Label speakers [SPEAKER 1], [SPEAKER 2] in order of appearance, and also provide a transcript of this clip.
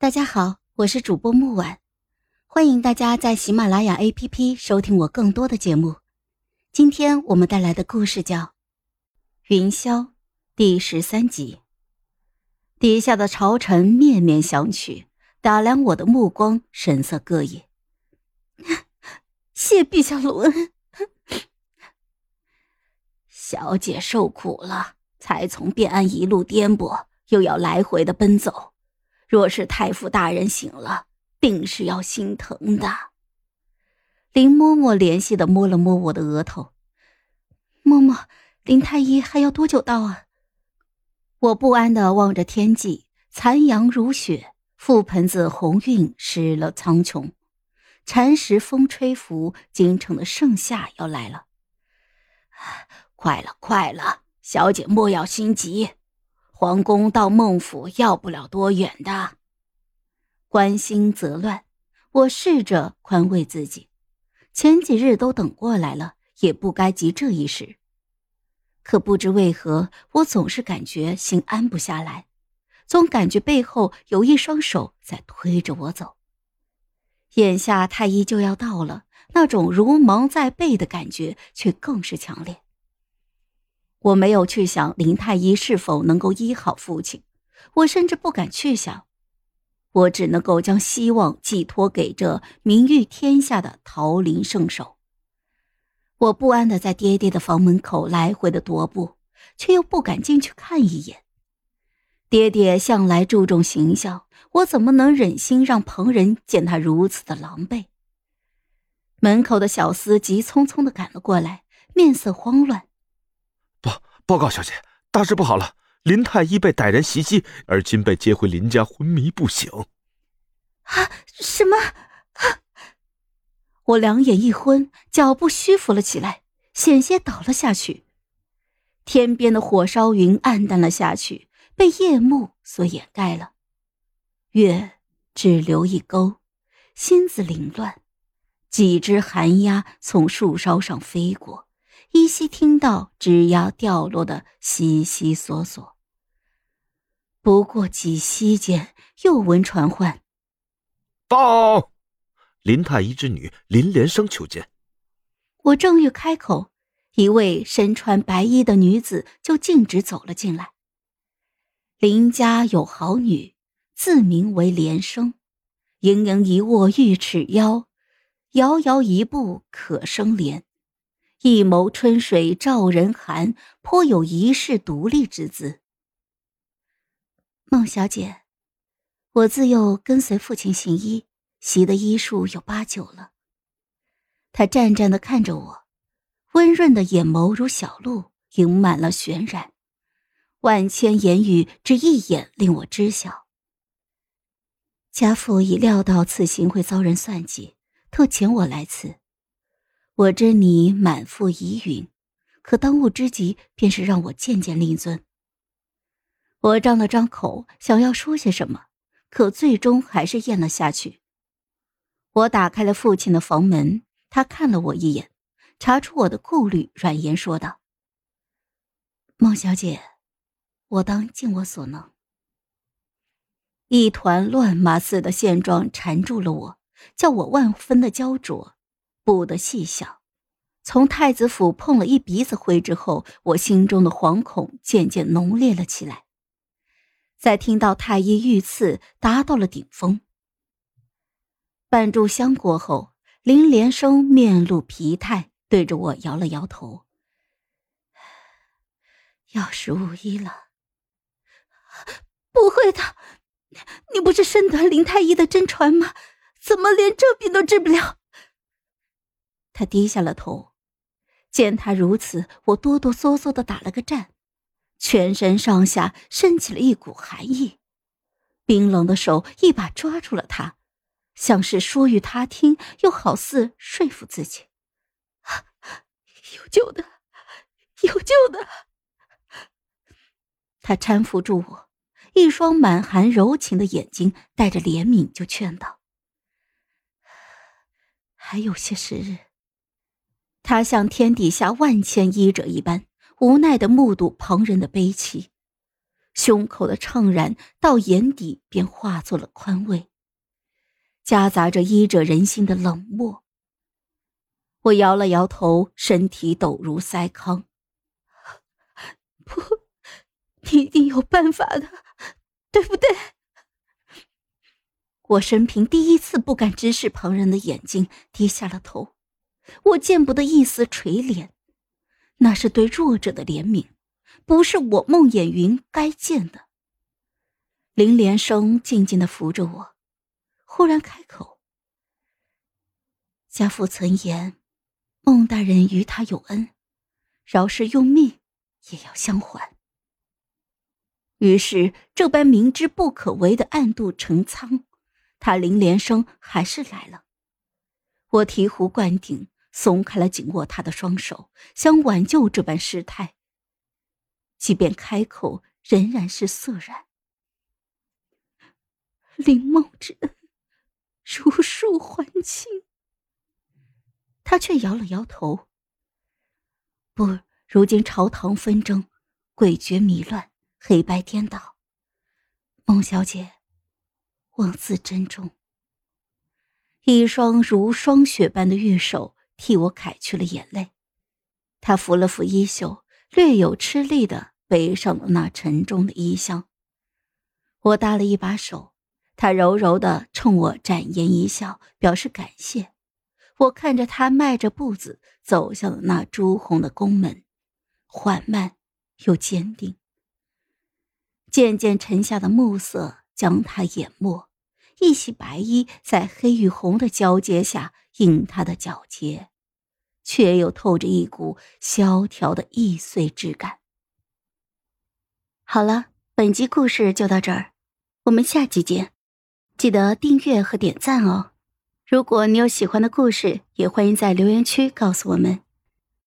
[SPEAKER 1] 大家好，我是主播木婉，欢迎大家在喜马拉雅 APP 收听我更多的节目。今天我们带来的故事叫《云霄》第十三集。底下的朝臣面面相觑，打量我的目光神色各异。谢陛下隆恩，
[SPEAKER 2] 小姐受苦了，才从汴安一路颠簸，又要来回的奔走。若是太傅大人醒了，定是要心疼的。
[SPEAKER 1] 林嬷嬷怜惜的摸了摸我的额头。嬷嬷，林太医还要多久到啊？我不安的望着天际，残阳如血，覆盆子红晕湿了苍穹。禅时风吹拂，京城的盛夏要来了。
[SPEAKER 2] 快了，快了，小姐莫要心急。皇宫到孟府要不了多远的，
[SPEAKER 1] 关心则乱。我试着宽慰自己，前几日都等过来了，也不该急这一时。可不知为何，我总是感觉心安不下来，总感觉背后有一双手在推着我走。眼下太医就要到了，那种如芒在背的感觉却更是强烈。我没有去想林太医是否能够医好父亲，我甚至不敢去想，我只能够将希望寄托给这名誉天下的桃林圣手。我不安的在爹爹的房门口来回的踱步，却又不敢进去看一眼。爹爹向来注重形象，我怎么能忍心让旁人见他如此的狼狈？门口的小厮急匆匆的赶了过来，面色慌乱。
[SPEAKER 3] 报报告小姐，大事不好了！林太医被歹人袭击，而今被接回林家，昏迷不醒。
[SPEAKER 1] 啊！什么？啊我两眼一昏，脚步虚浮了起来，险些倒了下去。天边的火烧云暗淡了下去，被夜幕所掩盖了。月只留一钩，心子凌乱，几只寒鸦从树梢上飞过。依稀听到枝桠掉落的悉悉索索。不过几息间，又闻传唤：“
[SPEAKER 3] 报，林太医之女林连生求见。”
[SPEAKER 1] 我正欲开口，一位身穿白衣的女子就径直走了进来。林家有好女，自名为连生，盈盈一握玉尺腰，遥遥一步可生莲。一眸春水照人寒，颇有一世独立之姿。孟小姐，我自幼跟随父亲行医，习的医术有八九了。他战战的看着我，温润的眼眸如小鹿，盈满了渲染。万千言语，只一眼令我知晓。家父已料到此行会遭人算计，特遣我来此。我知你满腹疑云，可当务之急便是让我见见令尊。我张了张口，想要说些什么，可最终还是咽了下去。我打开了父亲的房门，他看了我一眼，查出我的顾虑，软言说道：“孟小姐，我当尽我所能。”一团乱麻似的现状缠住了我，叫我万分的焦灼。不得细想，从太子府碰了一鼻子灰之后，我心中的惶恐渐渐浓烈了起来。在听到太医遇刺达到了顶峰，半炷香过后，林连生面露疲态，对着我摇了摇头：“要是无医了。”“不会的，你不是深得林太医的真传吗？怎么连这病都治不了？”他低下了头，见他如此，我哆哆嗦嗦的打了个颤，全身上下升起了一股寒意，冰冷的手一把抓住了他，像是说与他听，又好似说服自己：“有救的，有救的。”他搀扶住我，一双满含柔情的眼睛带着怜悯，就劝道：“ 还有些时日。”他像天底下万千医者一般，无奈的目睹旁人的悲戚，胸口的怅然到眼底便化作了宽慰，夹杂着医者人心的冷漠。我摇了摇头，身体抖如筛糠。
[SPEAKER 2] 不，你一定有办法的，对不对？
[SPEAKER 1] 我生平第一次不敢直视旁人的眼睛，低下了头。我见不得一丝垂怜，那是对弱者的怜悯，不是我孟衍云该见的。林连生静静的扶着我，忽然开口：“家父曾言，孟大人与他有恩，饶是用命。”也要相还。于是，这般明知不可为的暗度陈仓，他林连生还是来了。我醍醐灌顶，松开了紧握他的双手，想挽救这般失态。即便开口，仍然是涩然。
[SPEAKER 2] 林梦之恩，如数还清。
[SPEAKER 1] 他却摇了摇头，不。如今朝堂纷争，诡谲迷乱，黑白颠倒。孟小姐，望自珍重。一双如霜雪般的玉手替我揩去了眼泪。他扶了扶衣袖，略有吃力的背上了那沉重的衣箱。我搭了一把手，他柔柔的冲我展颜一笑，表示感谢。我看着他迈着步子走向了那朱红的宫门。缓慢又坚定，渐渐沉下的暮色将他淹没，一袭白衣在黑与红的交接下映他的皎洁，却又透着一股萧条的易碎之感。好了，本集故事就到这儿，我们下集见，记得订阅和点赞哦。如果你有喜欢的故事，也欢迎在留言区告诉我们。